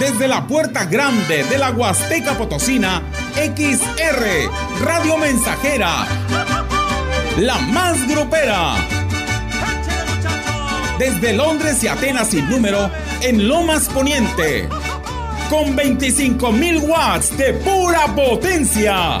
Desde la puerta grande de la Huasteca Potosina, XR, Radio Mensajera, la más grupera. Desde Londres y Atenas sin número, en Lomas Poniente, con 25.000 watts de pura potencia.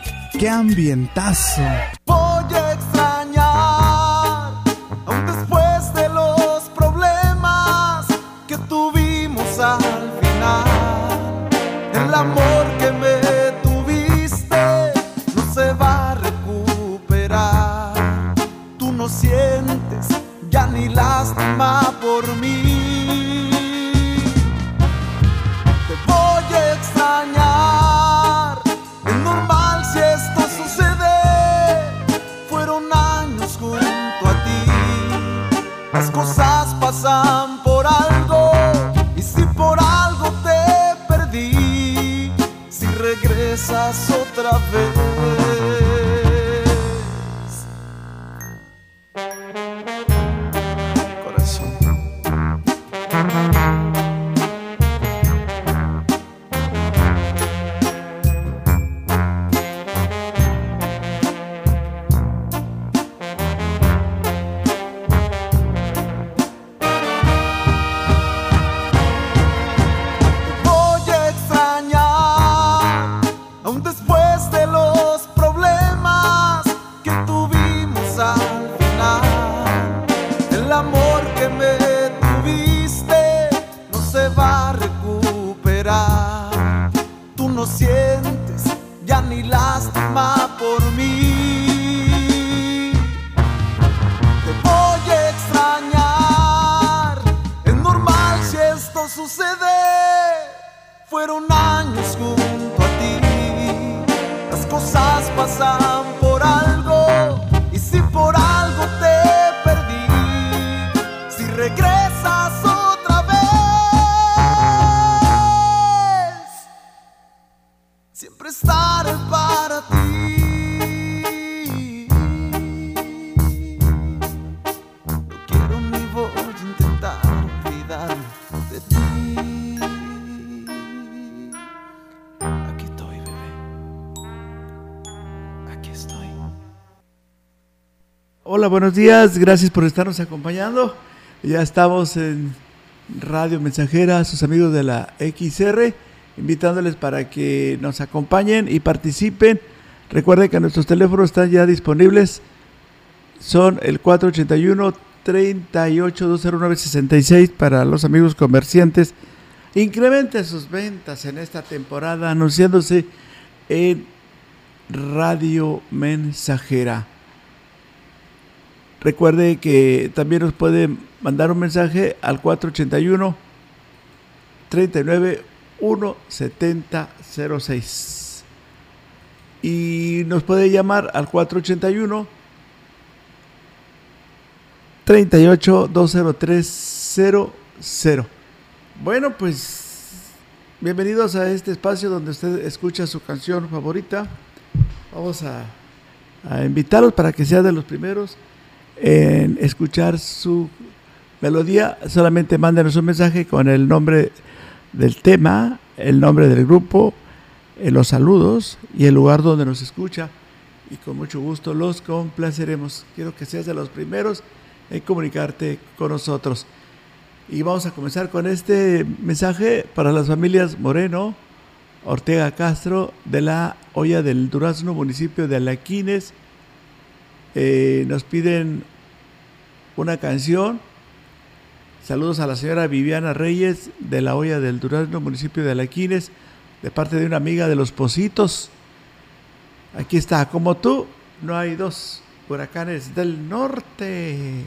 qué ambientazo. Buenos días. Gracias por estarnos acompañando. Ya estamos en Radio Mensajera, sus amigos de la XR, invitándoles para que nos acompañen y participen. Recuerden que nuestros teléfonos están ya disponibles. Son el 481 38 para los amigos comerciantes. Incrementen sus ventas en esta temporada anunciándose en Radio Mensajera. Recuerde que también nos puede mandar un mensaje al 481 39 17006 y nos puede llamar al 481 38 20300. Bueno, pues bienvenidos a este espacio donde usted escucha su canción favorita. Vamos a, a invitarlos para que sea de los primeros en escuchar su melodía. Solamente mándenos un mensaje con el nombre del tema, el nombre del grupo, eh, los saludos y el lugar donde nos escucha. Y con mucho gusto los complaceremos. Quiero que seas de los primeros en comunicarte con nosotros. Y vamos a comenzar con este mensaje para las familias Moreno, Ortega Castro, de la Olla del Durazno, municipio de Alaquines. Eh, nos piden una canción. Saludos a la señora Viviana Reyes de la Olla del Durazno, municipio de Alaquines, de parte de una amiga de los Positos. Aquí está, como tú, no hay dos huracanes del norte.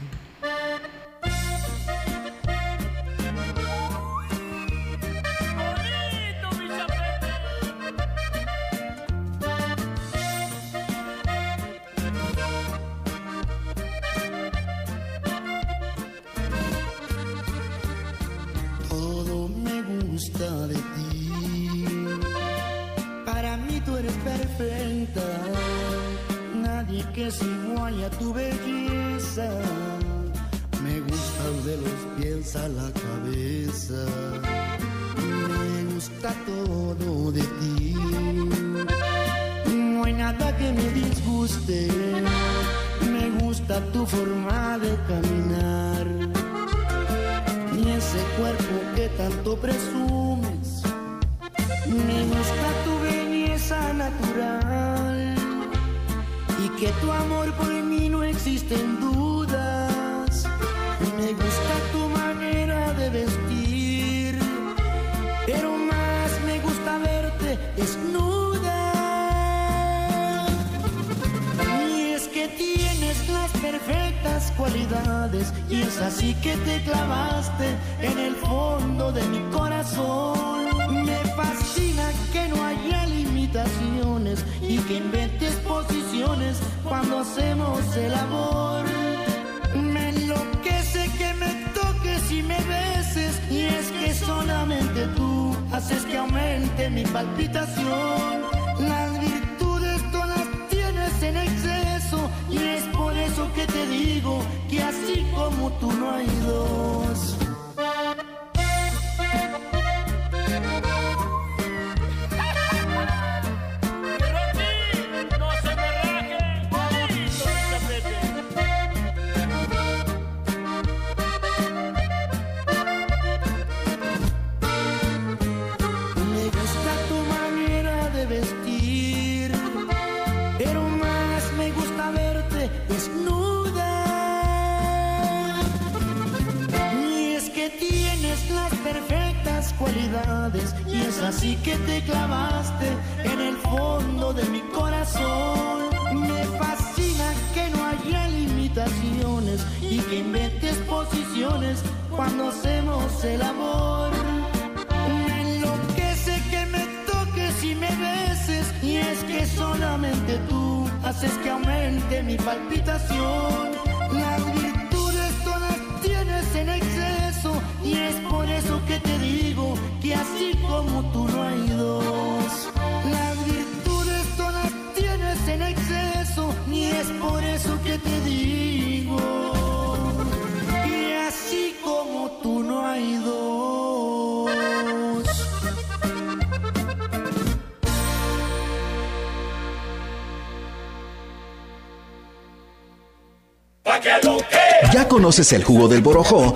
Así que te clavaste en el fondo de mi corazón. Me fascina que no haya limitaciones y que inventes posiciones cuando hacemos el amor. Me enloquece que me toques y me beses y es que solamente tú haces que aumente mi palpitación. Así como tú no hay dos. Las virtudes todas tienes en exceso y es por eso que te digo que así como tú no hay dos. ¿Ya conoces el jugo del borojó?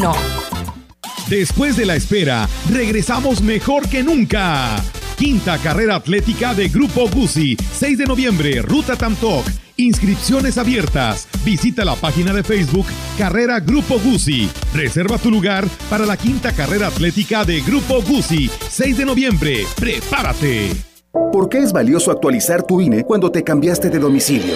Después de la espera, regresamos mejor que nunca. Quinta carrera atlética de Grupo Guzzi, 6 de noviembre, Ruta Tamtoc. Inscripciones abiertas. Visita la página de Facebook Carrera Grupo Guzzi. Reserva tu lugar para la quinta carrera atlética de Grupo Guzzi, 6 de noviembre. ¡Prepárate! ¿Por qué es valioso actualizar tu INE cuando te cambiaste de domicilio?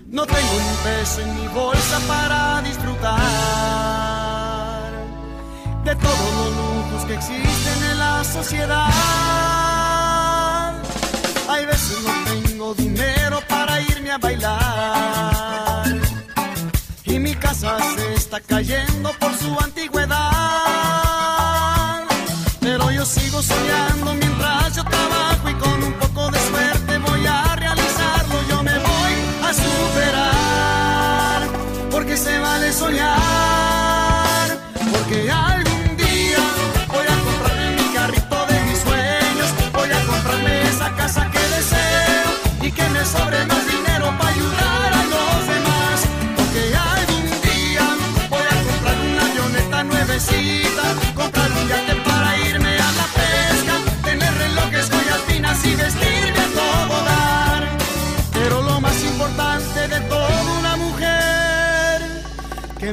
No tengo un peso en mi bolsa para disfrutar de todos los lujos que existen en la sociedad. Hay veces no tengo dinero para irme a bailar. casa se está cayendo por su antigüedad. Pero yo sigo soñando mientras yo trabajo y con un poco de suerte superar, porque se vale soñar, porque algún día voy a comprarme mi carrito de mis sueños, voy a comprarme esa casa que deseo y que me sobre más dinero para ayudar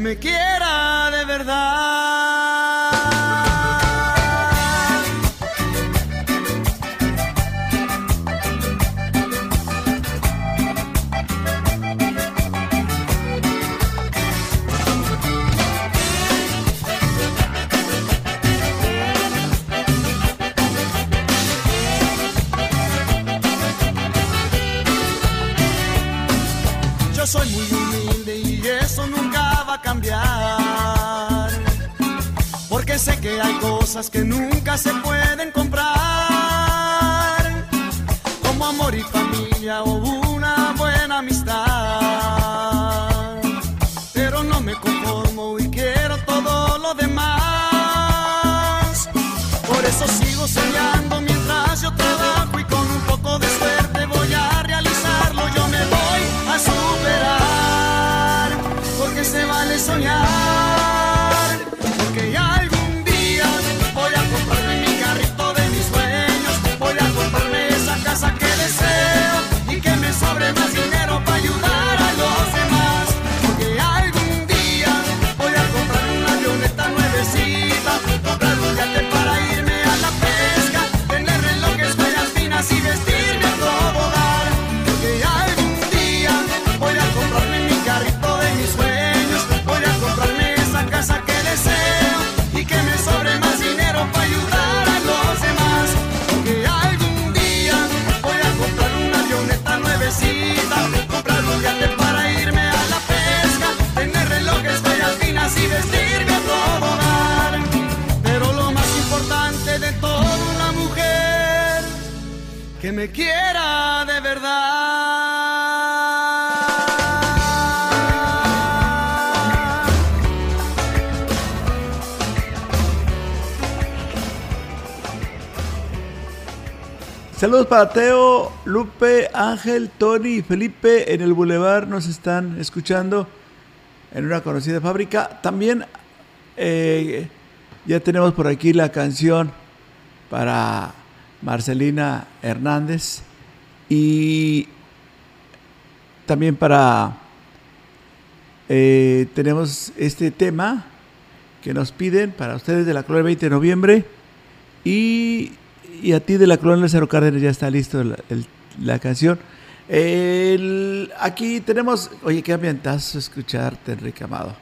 me quiera de verdad. Que hay cosas que nunca se pueden comprar. Como amor y familia o una buena amistad. Pero no me conformo y quiero todo lo demás. Por eso sigo soñando Saludos para Teo, Lupe, Ángel, Tony y Felipe en el Boulevard. Nos están escuchando en una conocida fábrica. También eh, ya tenemos por aquí la canción para Marcelina Hernández y también para eh, tenemos este tema que nos piden para ustedes de la Colonia 20 de noviembre y, y a ti de la Colonia Cerro Cárdenas ya está listo la, canción. Aquí tenemos, oye, qué ambientazo escucharte, Enrique Amado.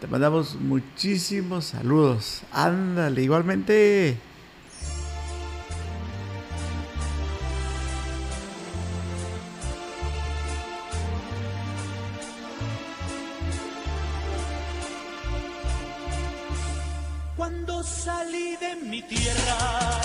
Te mandamos muchísimos saludos. Ándale, igualmente. Cuando salí de mi tierra,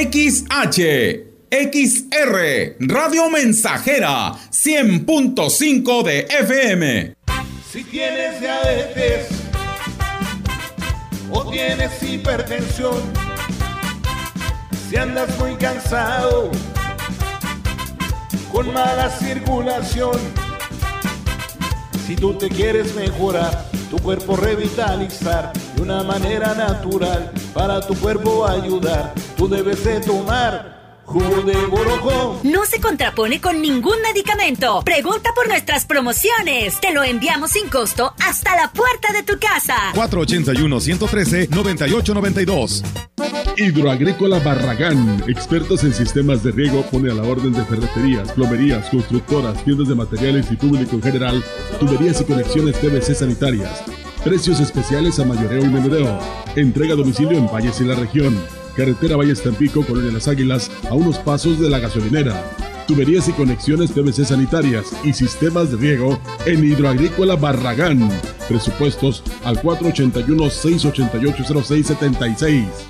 XH, XR, Radio Mensajera, 100.5 de FM. Si tienes diabetes o tienes hipertensión, si andas muy cansado, con mala circulación, si tú te quieres mejorar, tu cuerpo revitalizar de una manera natural, para tu cuerpo ayudar, tú debes de tomar Jugo de borojó. No se contrapone con ningún medicamento. Pregunta por nuestras promociones. Te lo enviamos sin costo hasta la puerta de tu casa. 481-113-9892. Hidroagrícola Barragán, expertos en sistemas de riego, pone a la orden de ferreterías, plomerías, constructoras, tiendas de materiales y público en general, tuberías y conexiones PVC sanitarias. Precios especiales a mayoreo y menudeo. Entrega a domicilio en Valles y la región. Carretera Valles Tampico, Colonia Las Águilas, a unos pasos de la gasolinera. Tuberías y conexiones PVC sanitarias y sistemas de riego en Hidroagrícola Barragán. Presupuestos al 481-688-0676.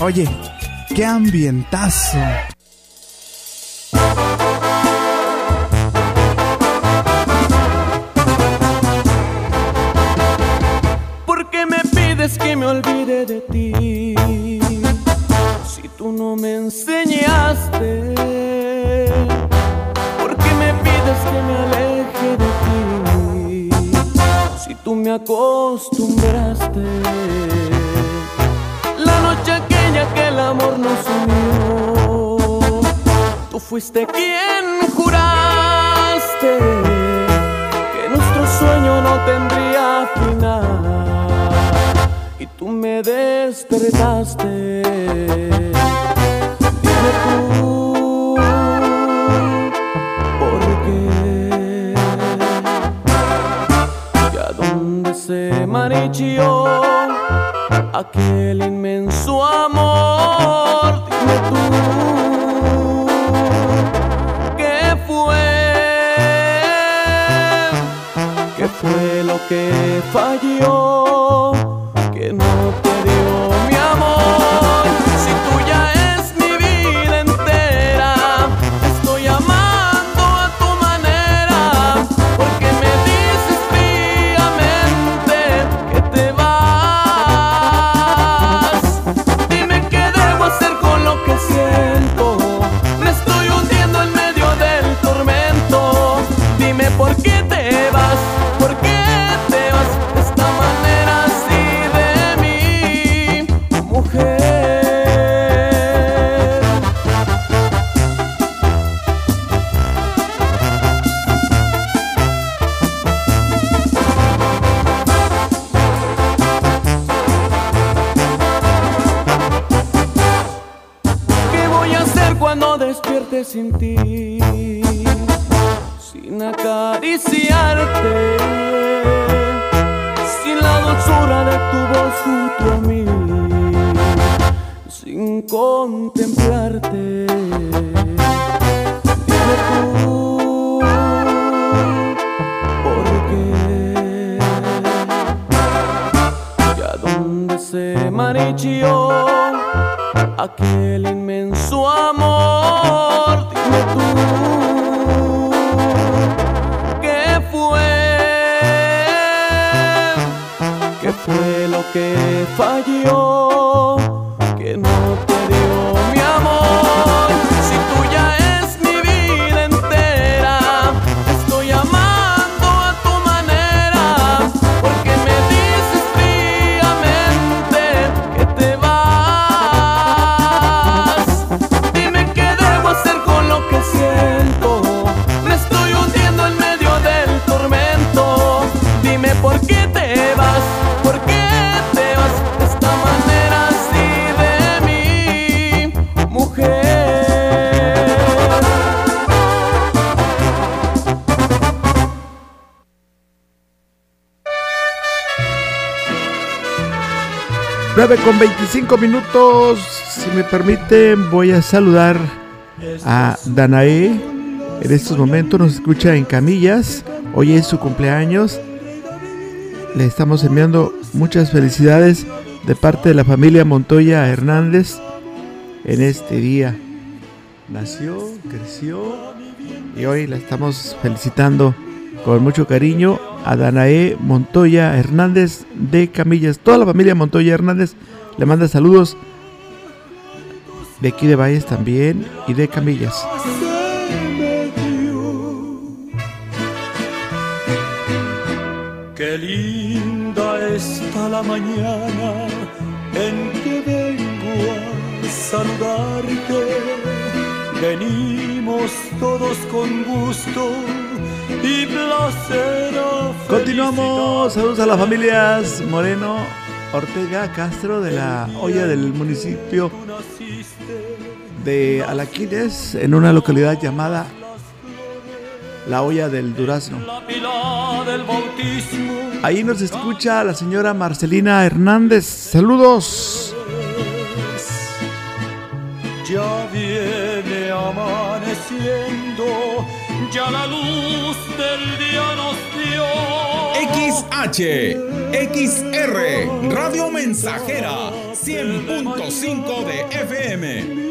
Oye, qué ambientazo. ¿Por qué me pides que me olvide de ti? Si tú no me enseñaste. ¿Por qué me pides que me aleje de ti? Si tú me acostumbraste. Aquella que el amor nos unió, tú fuiste quien juraste que nuestro sueño no tendría final y tú me despertaste. Dime tú, ¿por qué? ¿Y a dónde se marichó? Aquel inmenso amor. Dime tú, ¿qué fue? ¿Qué fue lo que falló? 9 con 25 minutos. Si me permiten, voy a saludar a Danae. En estos momentos nos escucha en Camillas. Hoy es su cumpleaños. Le estamos enviando muchas felicidades de parte de la familia Montoya Hernández en este día. Nació, creció y hoy la estamos felicitando con mucho cariño a Danae Montoya Hernández de Camillas. Toda la familia Montoya Hernández le manda saludos de aquí de Valles también y de Camillas. Qué linda está la mañana en que vengo a saludarte. Venimos todos con gusto y placer. Continuamos. Saludos a las familias Moreno, Ortega, Castro de la olla del municipio de Alaquines en una localidad llamada La olla del Durazno. Ahí nos escucha la señora Marcelina Hernández. Saludos. Ya viene amaneciendo, ya la luz del día nos XH, XR, Radio Mensajera, 100.5 de FM.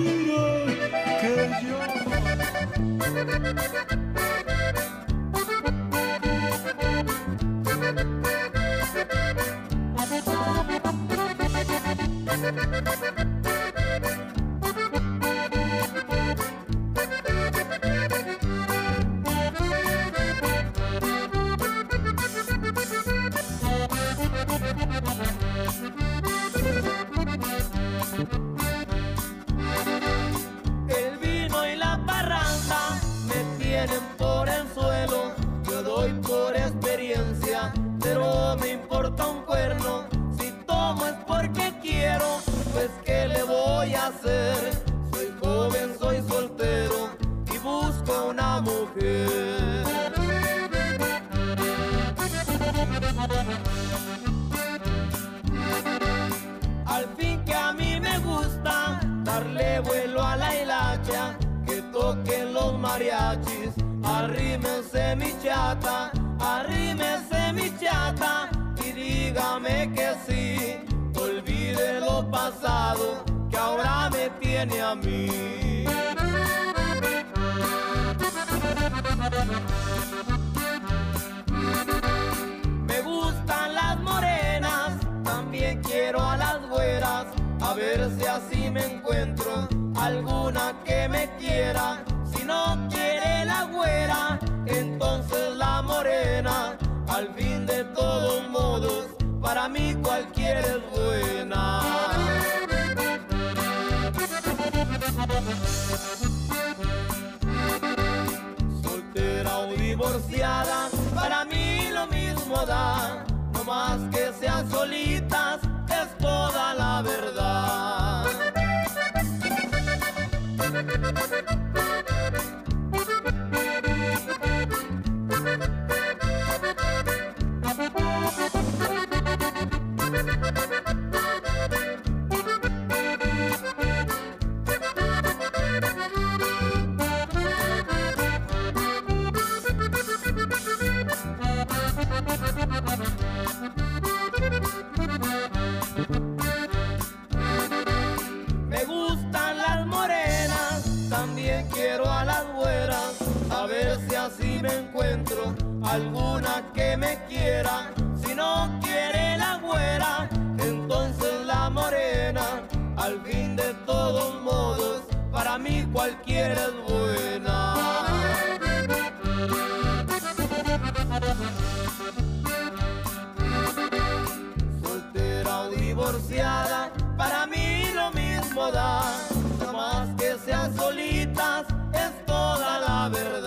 Todos modos, para mí cualquiera es buena. Soltera o divorciada, para mí lo mismo da. Más que sean solitas, es toda la verdad.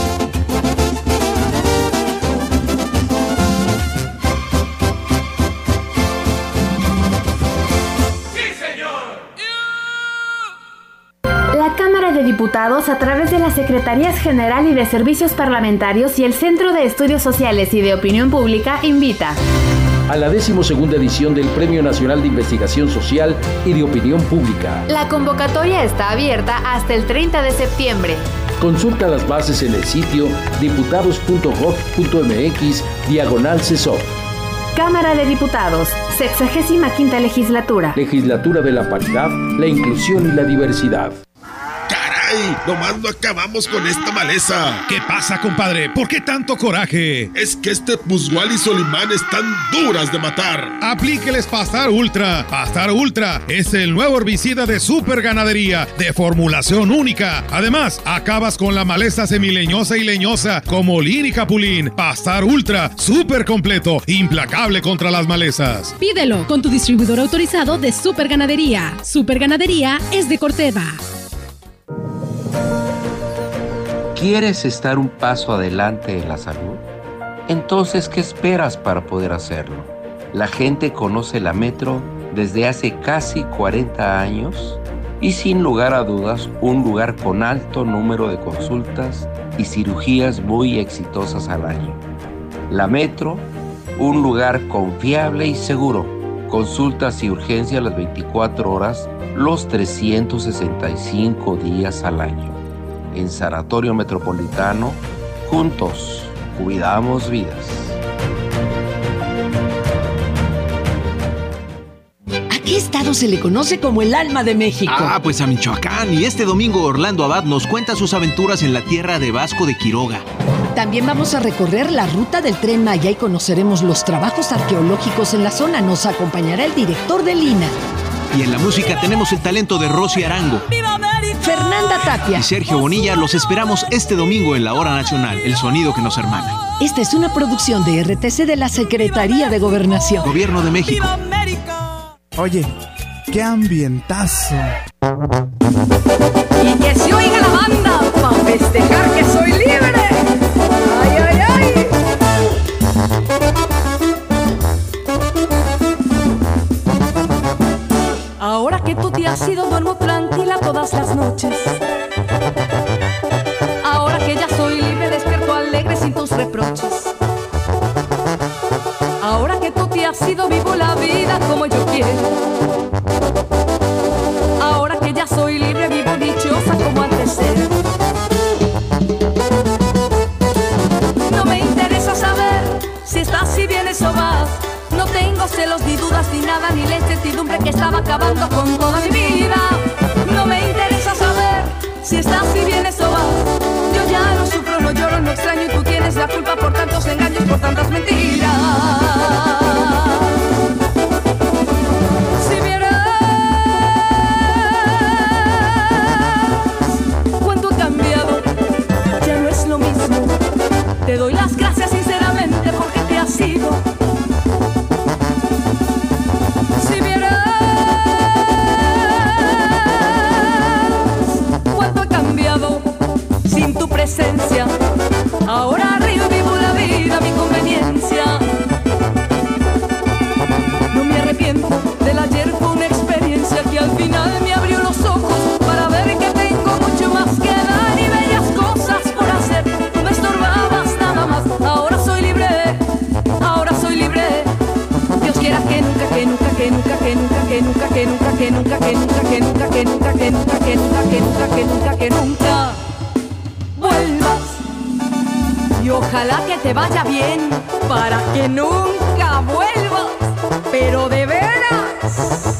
Diputados, a través de las Secretarías General y de Servicios Parlamentarios y el Centro de Estudios Sociales y de Opinión Pública, invita a la decimosegunda edición del Premio Nacional de Investigación Social y de Opinión Pública. La convocatoria está abierta hasta el 30 de septiembre. Consulta las bases en el sitio diputados.gov.mx diagonal CESOP. Cámara de Diputados, 65 legislatura. Legislatura de la Paridad, la Inclusión y la Diversidad. ¡Caray! Nomás no acabamos con esta maleza. ¿Qué pasa, compadre? ¿Por qué tanto coraje? Es que este Puzgual y Solimán están duras de matar. Aplíqueles Pastar Ultra. Pastar Ultra es el nuevo herbicida de super ganadería de formulación única. Además, acabas con la maleza semileñosa y leñosa como lin y capulín. Pastar Ultra, súper completo, implacable contra las malezas. Pídelo con tu distribuidor autorizado de Super Ganadería. Super Ganadería es de Corteva. ¿Quieres estar un paso adelante en la salud? Entonces, ¿qué esperas para poder hacerlo? La gente conoce la Metro desde hace casi 40 años y sin lugar a dudas un lugar con alto número de consultas y cirugías muy exitosas al año. La Metro, un lugar confiable y seguro. Consultas y urgencias las 24 horas, los 365 días al año. En Sanatorio Metropolitano, juntos, cuidamos vidas. ¿A qué estado se le conoce como el alma de México? Ah, pues a Michoacán. Y este domingo Orlando Abad nos cuenta sus aventuras en la tierra de Vasco de Quiroga. También vamos a recorrer la ruta del tren Maya y conoceremos los trabajos arqueológicos en la zona. Nos acompañará el director de Lina, Y en la música tenemos el talento de Rosy Arango. Fernanda Tapia. Y Sergio Bonilla los esperamos este domingo en la Hora Nacional, el sonido que nos hermana. Esta es una producción de RTC de la Secretaría de Gobernación. Gobierno de México. Oye, qué ambientazo. Y que se oiga la banda para festejar que soy libre. Ay, ay, ay. Que tú te has ido, duermo tranquila todas las noches. Ahora que ya soy libre, despierto alegre sin tus reproches. Ahora que tú te has ido, vivo la vida como yo quiero. Ni la incertidumbre que estaba acabando con toda mi vida. No me interesa saber si estás, si vienes o vas. Yo ya no sufro, no lloro, no extraño y tú tienes la culpa por tantos engaños, por tantas mentiras. Si vieras cuánto ha cambiado, ya no es lo mismo. Te doy las gracias sinceramente porque te has ido. Ahora río vivo la vida a mi conveniencia. No me arrepiento del ayer, fue una experiencia que al final me abrió los ojos para ver que tengo mucho más que dar y bellas cosas por hacer. No me estorbabas nada más, ahora soy libre, ahora soy libre. Dios quiera que nunca, que nunca, que nunca, que nunca, que nunca, que nunca, que nunca, que nunca, que nunca, que nunca, que nunca, que nunca, que nunca, que nunca, que nunca Ojalá que te vaya bien para que nunca vuelvas. pero de veras.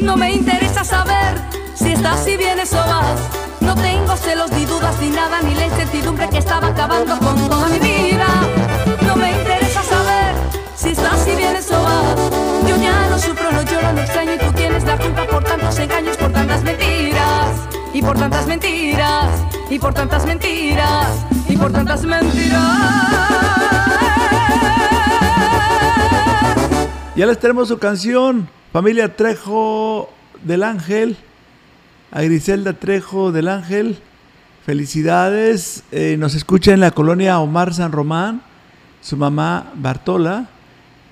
No me interesa saber si estás, si vienes o vas. No tengo celos ni dudas ni nada, ni la incertidumbre que estaba acabando con toda mi vida. Por tantas mentiras, y por tantas mentiras, y por tantas mentiras. Ya les tenemos su canción, familia Trejo del Ángel, a Griselda Trejo del Ángel. Felicidades, eh, nos escucha en la colonia Omar San Román, su mamá Bartola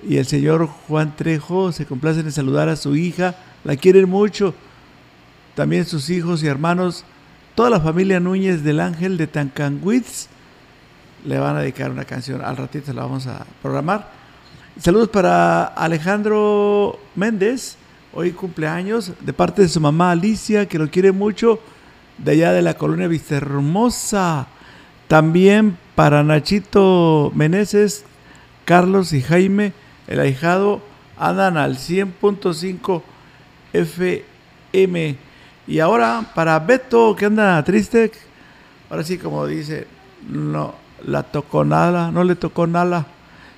y el señor Juan Trejo se complacen en saludar a su hija, la quieren mucho, también sus hijos y hermanos, toda la familia Núñez del Ángel de Tancanwitz le van a dedicar una canción, al ratito la vamos a programar. Saludos para Alejandro Méndez, hoy cumpleaños, de parte de su mamá Alicia, que lo quiere mucho, de allá de la colonia Vistahermosa. También para Nachito Meneses, Carlos y Jaime, el ahijado, andan al 100.5 FM. Y ahora para Beto, que anda triste, ahora sí como dice, no la tocó nada, no le tocó nada.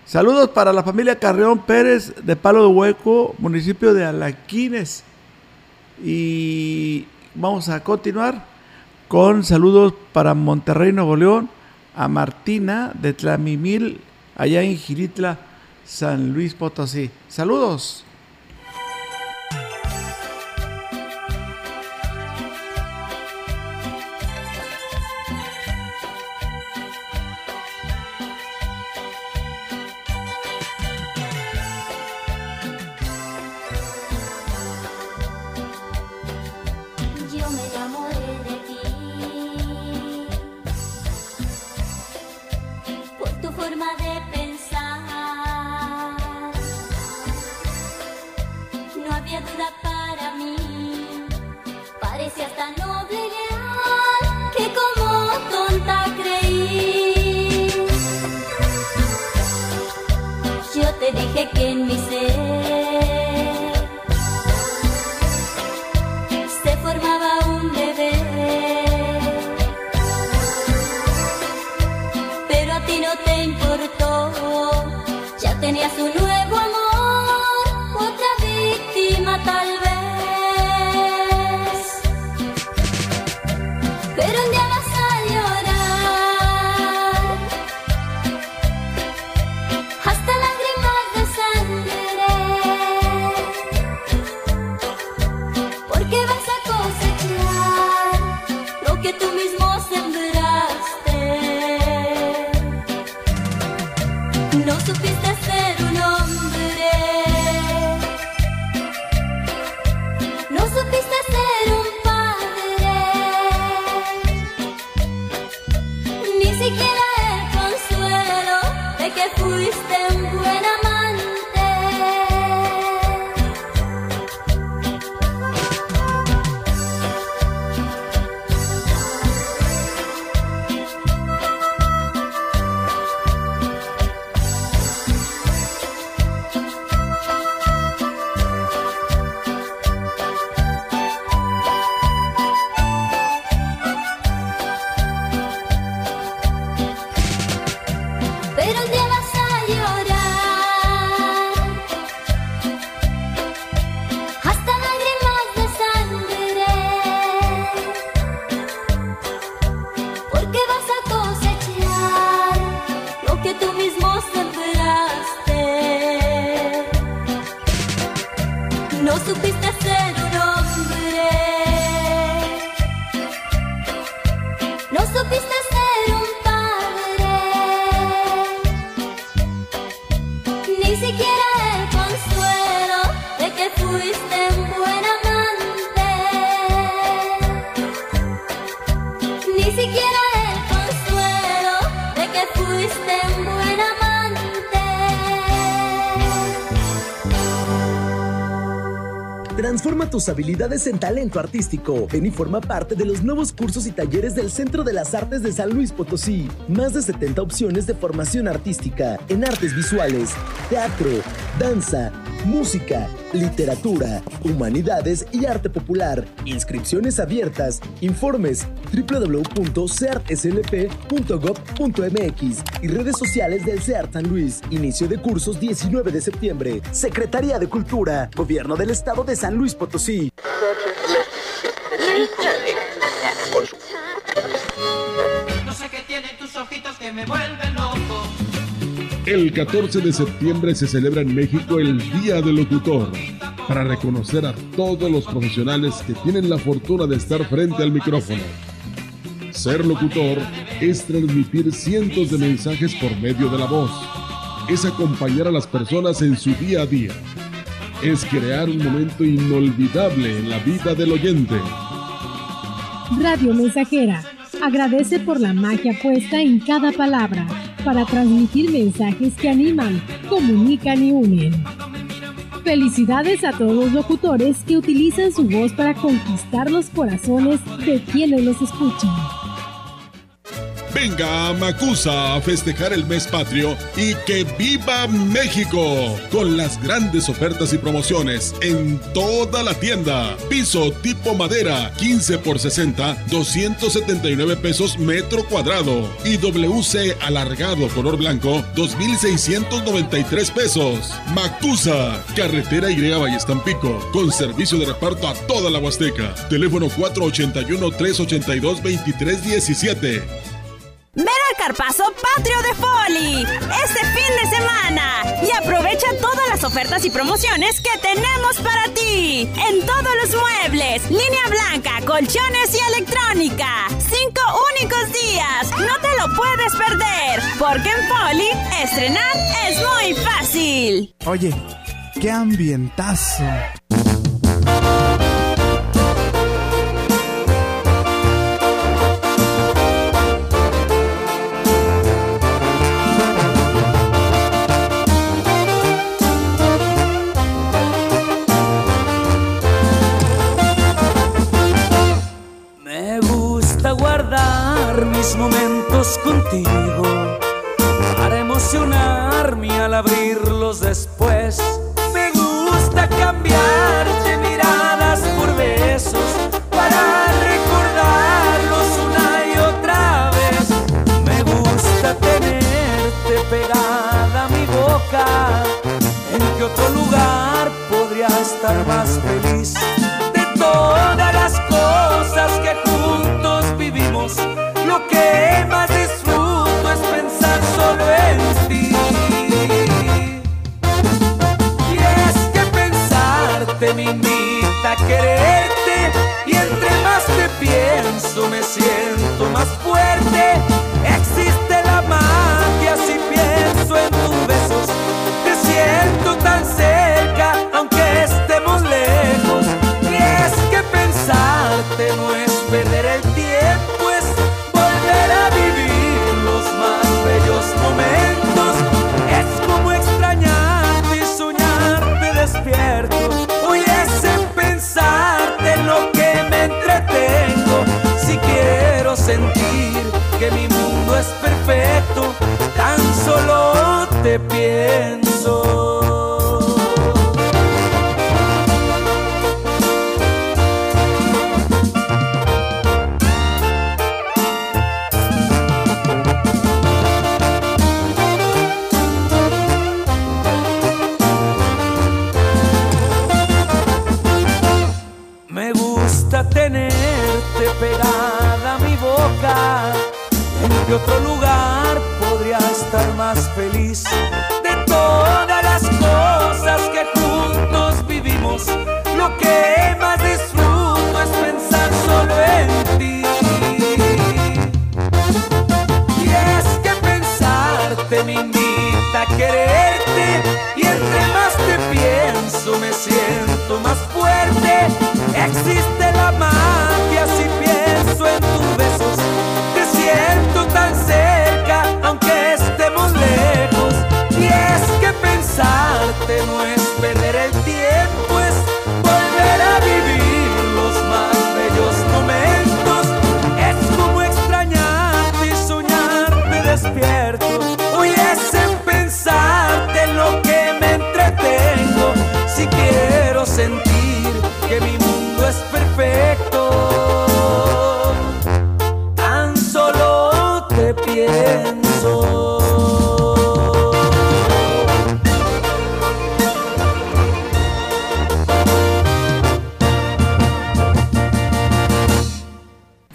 Saludos para la familia Carreón Pérez de Palo de Hueco, municipio de Alaquines. Y vamos a continuar con saludos para Monterrey, Nuevo León, a Martina de Tlamimil, allá en Giritla, San Luis Potosí. Saludos. Tus habilidades en talento artístico. Ven y forma parte de los nuevos cursos y talleres del Centro de las Artes de San Luis Potosí. Más de 70 opciones de formación artística en artes visuales, teatro, danza, música, literatura, humanidades y arte popular. Inscripciones abiertas. Informes www.ceartslp.gov.mx y redes sociales del CEART San Luis. Inicio de cursos 19 de septiembre. Secretaría de Cultura, Gobierno del Estado de San Luis Potosí. No sé qué tienen tus ojitos que me vuelven loco. El 14 de septiembre se celebra en México el Día del Locutor, para reconocer a todos los profesionales que tienen la fortuna de estar frente al micrófono. Ser locutor es transmitir cientos de mensajes por medio de la voz, es acompañar a las personas en su día a día, es crear un momento inolvidable en la vida del oyente. Radio Mensajera agradece por la magia puesta en cada palabra para transmitir mensajes que animan, comunican y unen. Felicidades a todos los locutores que utilizan su voz para conquistar los corazones de quienes los escuchan. Venga a Macusa a festejar el mes patrio y que viva México con las grandes ofertas y promociones en toda la tienda. Piso tipo madera 15 por 60, 279 pesos metro cuadrado y WC alargado color blanco 2693 pesos. Macusa, carretera Y Tampico con servicio de reparto a toda la Huasteca. Teléfono 481 382 2317. Carpazo Patrio de Foli este fin de semana y aprovecha todas las ofertas y promociones que tenemos para ti en todos los muebles, línea blanca, colchones y electrónica. Cinco únicos días, no te lo puedes perder, porque en Foli estrenar es muy fácil. Oye, qué ambientazo. Contigo para emocionarme al abrirlos después. Me gusta cambiarte miradas por besos para recordarlos una y otra vez. Me gusta tenerte pegada a mi boca. ¿En qué otro lugar podría estar más feliz? De todas las cosas que juntos vivimos, lo que más pensarte me invita a quererte y entre más te pienso me siento más fuerte. Existe la magia si pienso en tus besos, te siento tan cerca aunque estemos lejos. Y es que pensarte no es te pienso.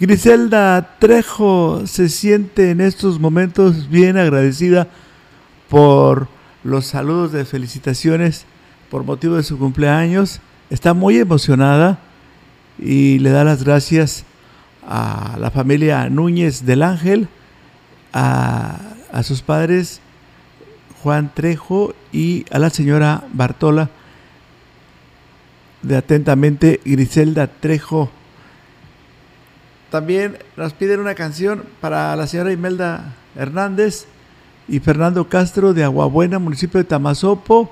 Griselda Trejo se siente en estos momentos bien agradecida por los saludos de felicitaciones por motivo de su cumpleaños. Está muy emocionada y le da las gracias a la familia Núñez del Ángel, a, a sus padres Juan Trejo y a la señora Bartola de atentamente Griselda Trejo. También nos piden una canción para la señora Imelda Hernández y Fernando Castro de Aguabuena, municipio de Tamazopo,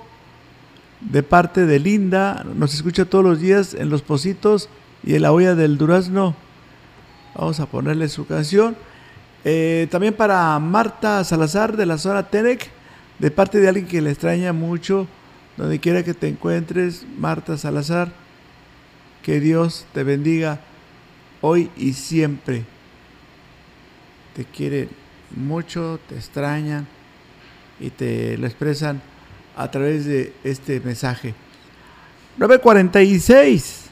de parte de Linda. Nos escucha todos los días en Los Positos y en la olla del Durazno. Vamos a ponerle su canción. Eh, también para Marta Salazar de la zona Tenec, de parte de alguien que le extraña mucho, donde quiera que te encuentres, Marta Salazar. Que Dios te bendiga hoy y siempre. Te quieren mucho, te extrañan y te lo expresan a través de este mensaje. 946.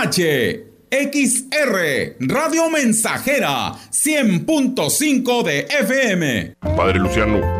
XH, XR, Radio Mensajera, 100.5 de FM. Padre Luciano,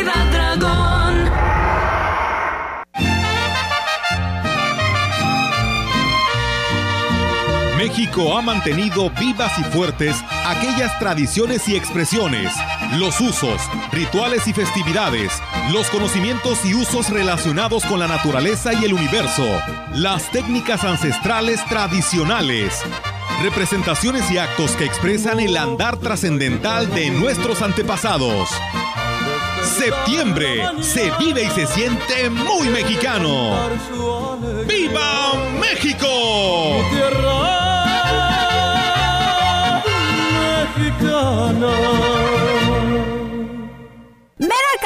Ha mantenido vivas y fuertes aquellas tradiciones y expresiones, los usos, rituales y festividades, los conocimientos y usos relacionados con la naturaleza y el universo, las técnicas ancestrales tradicionales, representaciones y actos que expresan el andar trascendental de nuestros antepasados. Septiembre se vive y se siente muy mexicano. ¡Viva México! Ven al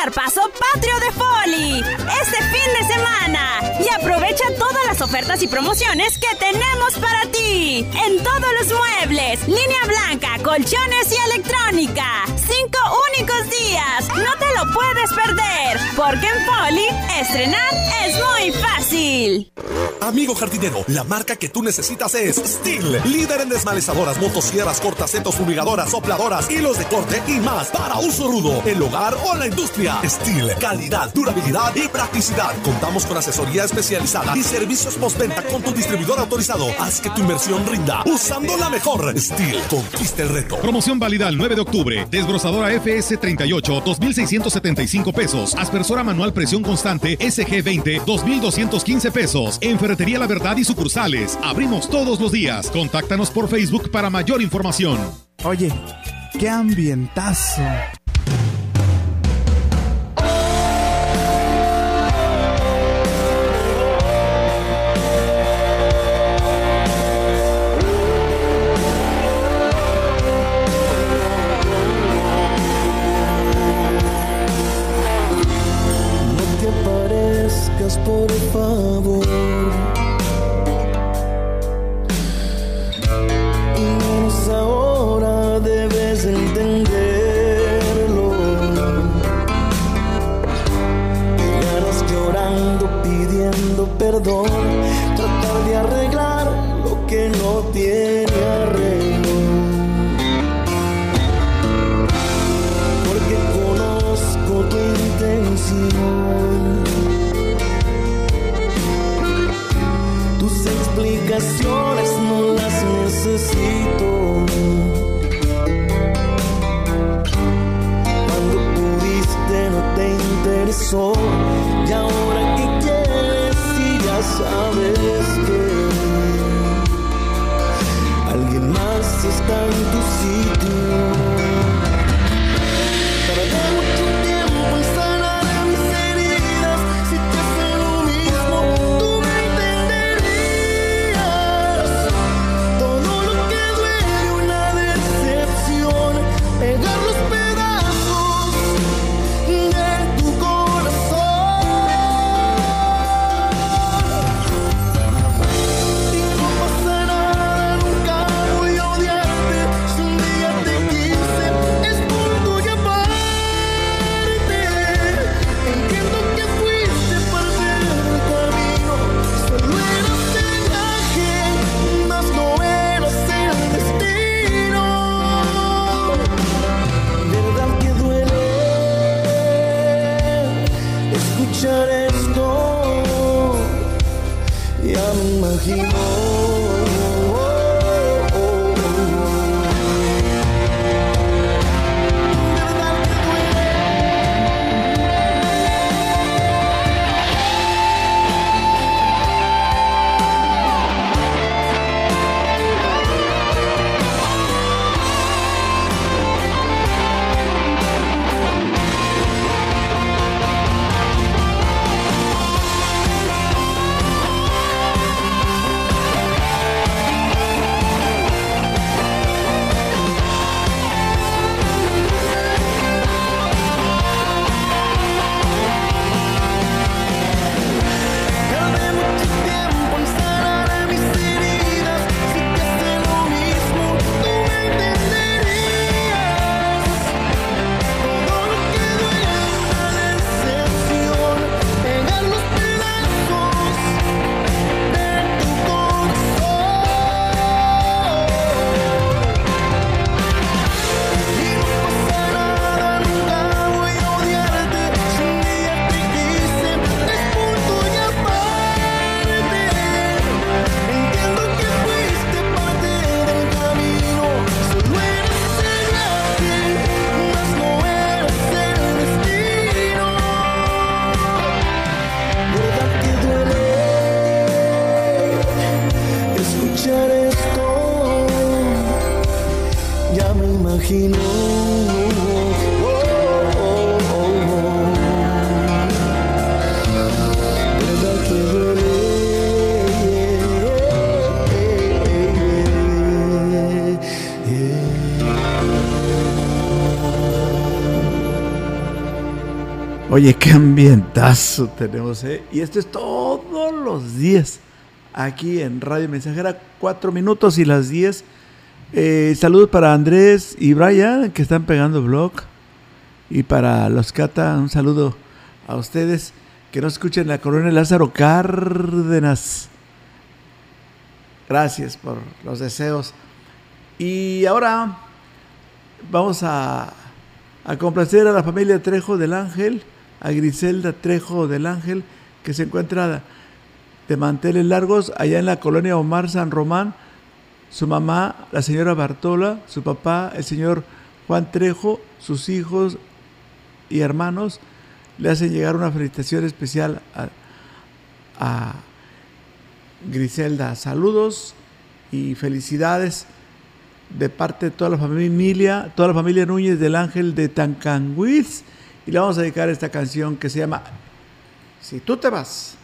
Carpazo Patrio de Foli este fin de semana y aprovecha todas las ofertas y promociones que tenemos para ti en todos los muebles, línea blanca, colchones y electrónica. Cinco únicos días, no te lo puedes perder, porque en Foli estrenar es muy fácil. Amigo jardinero, la marca que tú necesitas es Steel, líder en desmalezadoras, motosierras, cortacetos, fumigadoras, sopladoras, hilos de corte y más para uso rudo, el hogar o la industria. Steel, calidad, durabilidad y practicidad. Contamos con asesoría especializada y servicios postventa con tu distribuidor autorizado. Haz que tu inversión rinda usando la mejor. Steel, conquista el reto. Promoción válida el 9 de octubre. Desbrozadora FS 38, 2,675 pesos. Aspersora manual presión constante SG 20, 2,215 pesos. En Ferretería La Verdad y sucursales. Abrimos todos los días. Contáctanos por Facebook para mayor información. Oye, qué ambientazo. Por favor. Y ahora que quieres si ya sabes que alguien más está en tu sitio. Oye, qué ambientazo tenemos, ¿eh? Y esto es todos los días aquí en Radio Mensajera, cuatro minutos y las diez. Eh, saludos para Andrés y Brian que están pegando blog. Y para los Cata, un saludo a ustedes que nos escuchan en la colonia Lázaro Cárdenas. Gracias por los deseos. Y ahora vamos a complacer a la familia Trejo del Ángel, a Griselda Trejo del Ángel, que se encuentra de manteles largos allá en la colonia Omar San Román. Su mamá, la señora Bartola, su papá, el señor Juan Trejo, sus hijos y hermanos le hacen llegar una felicitación especial a, Griselda. Saludos y felicidades de parte de toda la familia, toda la familia Núñez del Ángel de Tancanguiz. Y le vamos a dedicar esta canción que se llama Si tú te vas.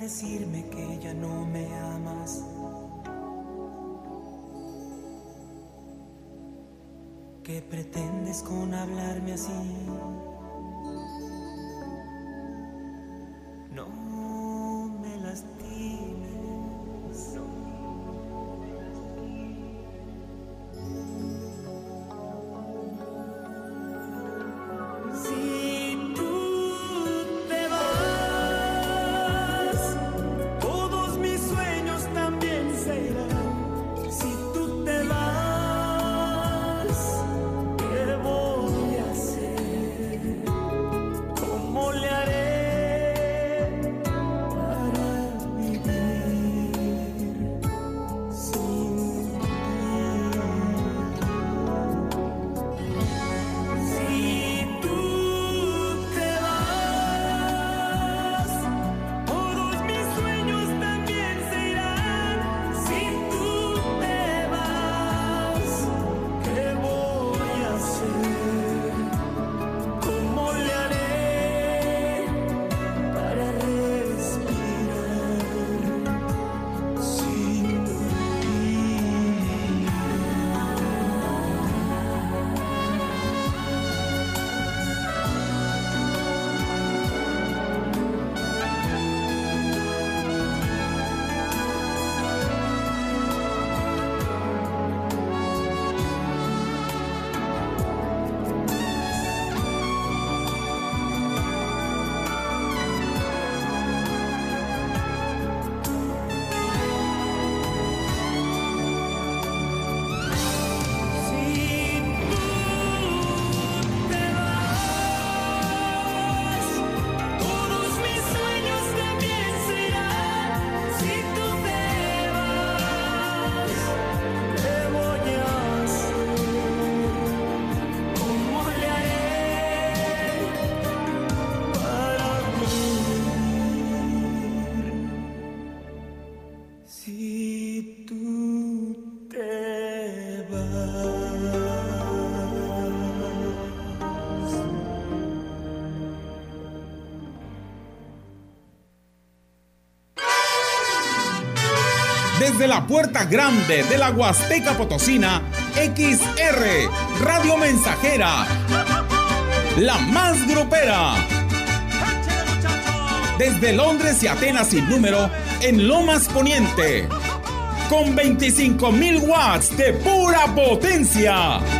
Decirme que ya no me amas. ¿Qué pretendes con hablarme así? Desde la puerta grande de la Huasteca Potosina, XR, Radio Mensajera, la más grupera. Desde Londres y Atenas sin número, en Lomas Poniente, con 25.000 watts de pura potencia.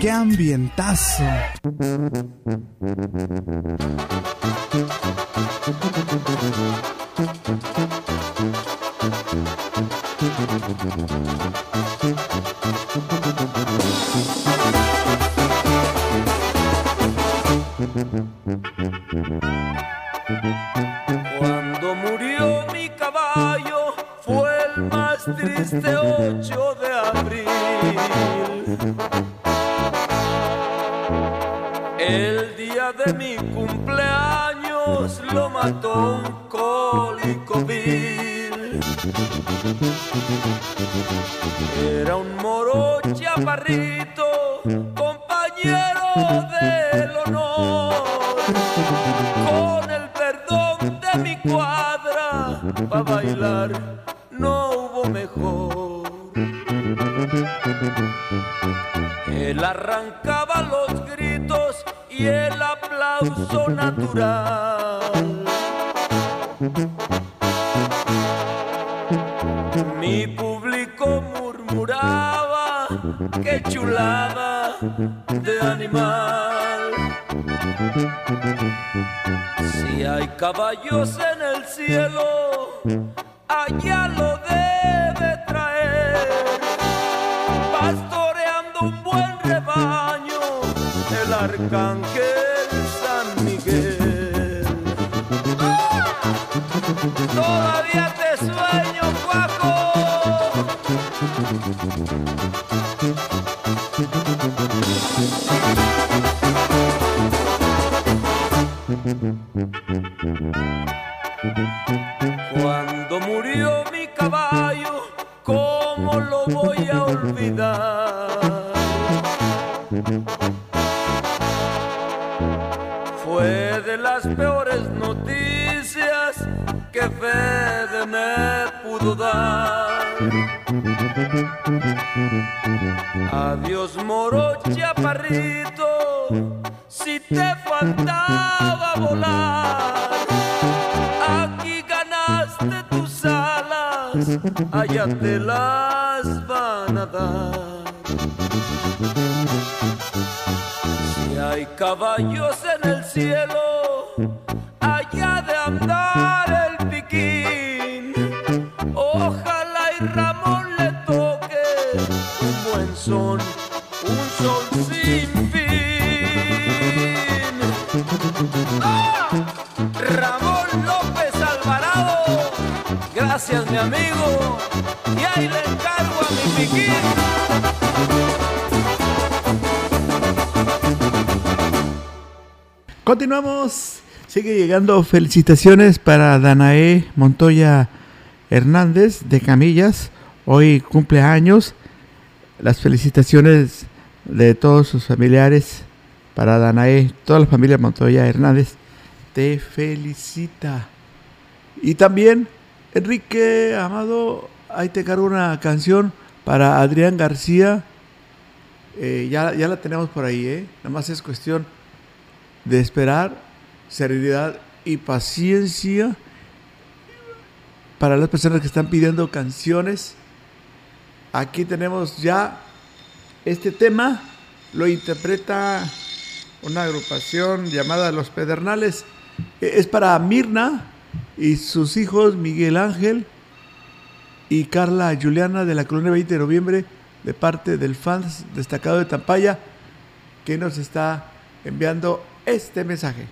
qué ambientazo. Cumpleaños San Miguel. Todavía caballos Continuamos. Sigue llegando felicitaciones para Danae Montoya Hernández de Camillas. Hoy cumpleaños. Las felicitaciones de todos sus familiares para Danae. Toda la familia Montoya Hernández te felicita. Y también, Enrique Amado, ahí te cargo una canción para Adrián García. Eh, ya, ya la tenemos por ahí, ¿eh? Nada más es cuestión de esperar, serenidad y paciencia para las personas que están pidiendo canciones. Aquí tenemos ya este tema, lo interpreta una agrupación llamada Los Pedernales. Eh, Es para Mirna y sus hijos Miguel Ángel y Carla Juliana de la colonia 20 de noviembre de parte del fans destacado de Tampaya que nos está enviando este mensaje.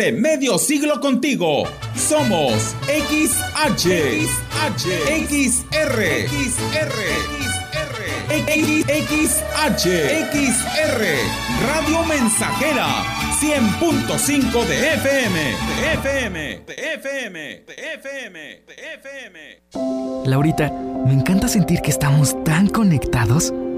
De medio siglo contigo. Somos XH, XH, XR, XR, XH, XR, Radio Mensajera, 100.5 de FM, de FM, de FM, de FM, de FM. Laurita, me encanta sentir que estamos tan conectados.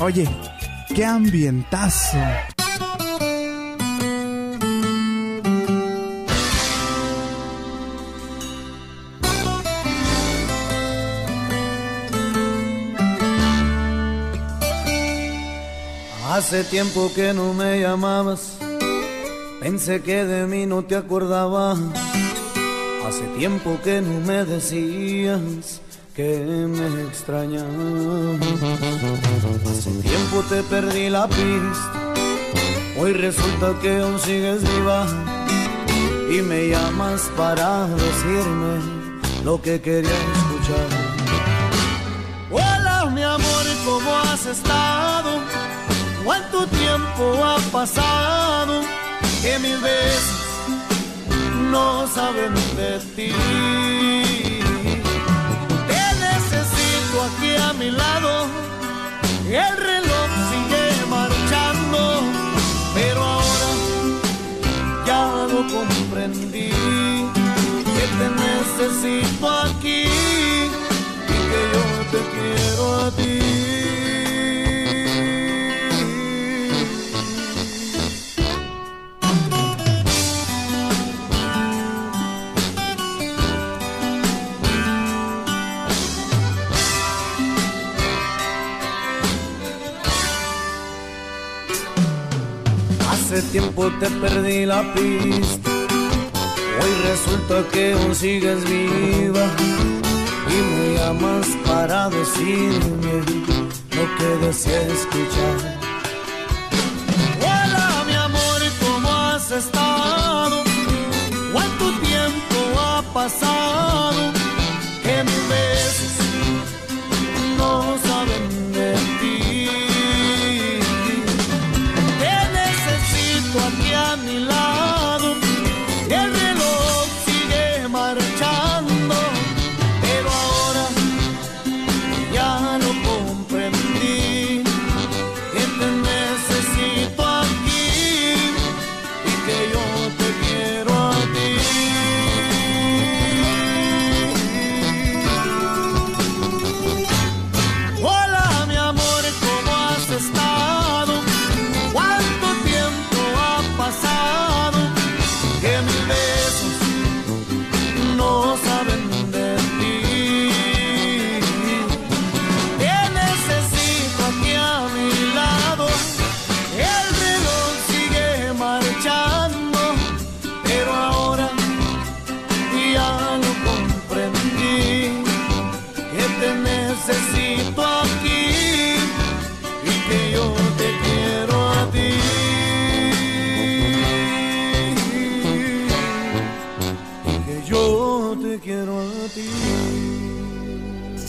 Oye, qué ambientazo. Hace tiempo que no me llamabas, pensé que de mí no te acordabas. Hace tiempo que no me decías que me extrañabas. Hace tiempo te perdí la pista, hoy resulta que aún sigues viva y me llamas para decirme lo que quería escuchar. Hola mi amor, ¿cómo has estado? ¿Cuánto tiempo ha pasado que mis besos no saben de? Mi lado, el reloj sigue marchando, pero ahora ya lo comprendí, que te necesito aquí y que yo te quiero a ti. Hace tiempo te perdí la pista, hoy resulta que aún sigues viva y me llamas para decirme lo que deseas escuchar. Hola mi amor, ¿cómo has estado? ¿Cuánto tiempo ha pasado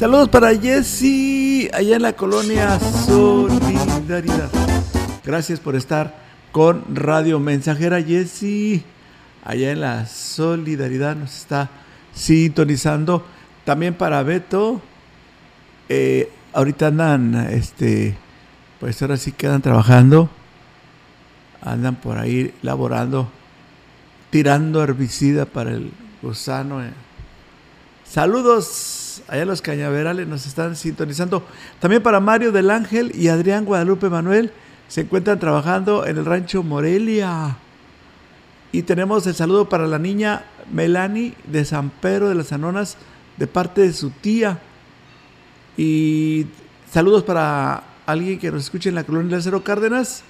Saludos para Jesse, allá en la colonia Solidaridad. Gracias por estar con Radio Mensajera Jesse, allá en la Solidaridad nos está sintonizando. También para Beto, eh, ahorita andan, este, pues ahora sí quedan trabajando, andan por ahí laborando, tirando herbicida para el gusano. eh. Saludos allá los cañaverales nos están sintonizando. También para Mario del Ángel y Adrián Guadalupe Manuel se encuentran trabajando en el rancho Morelia. Y tenemos el saludo para la niña Melanie de San Pedro de las Anonas de parte de su tía. Y saludos para alguien que nos escuche en la colonia Lázaro Cárdenas.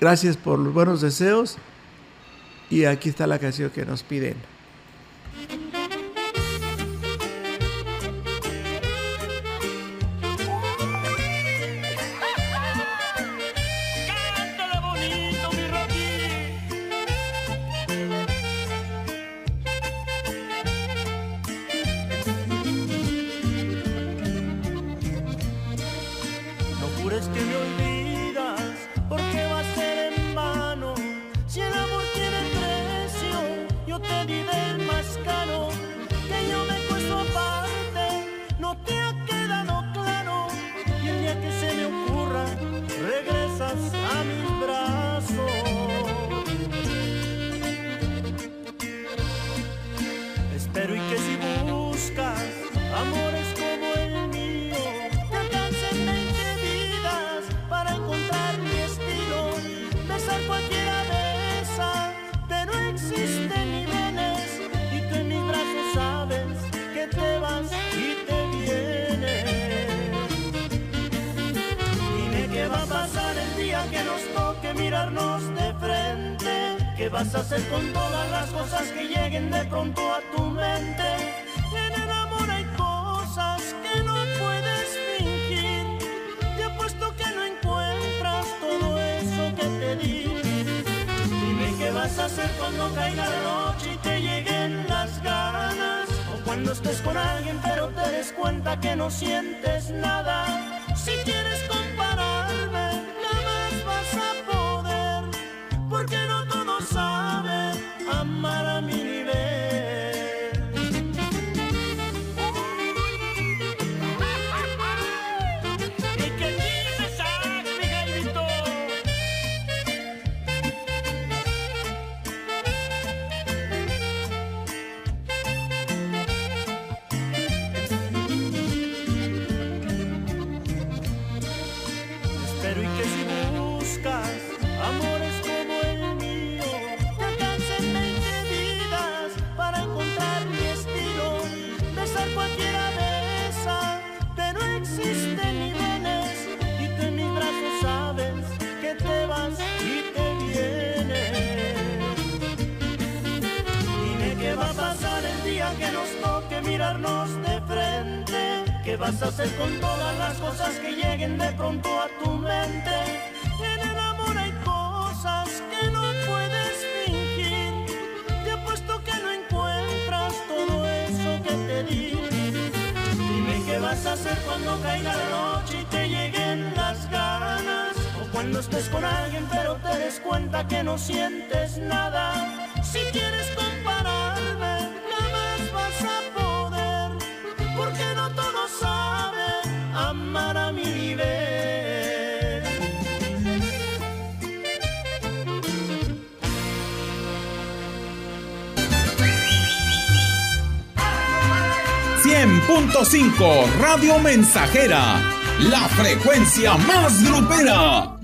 Gracias por los buenos deseos. Y aquí está la canción que nos piden. De frente. ¿Qué vas a hacer con todas las cosas que lleguen de pronto a tu mente? En el amor hay cosas que no puedes fingir. Te apuesto que no encuentras todo eso que te di. Dime qué vas a hacer cuando caiga la noche y te lleguen las ganas. O cuando estés con alguien pero te des cuenta que no sientes nada. Si quieres Radio Mensajera, la frecuencia más grupera.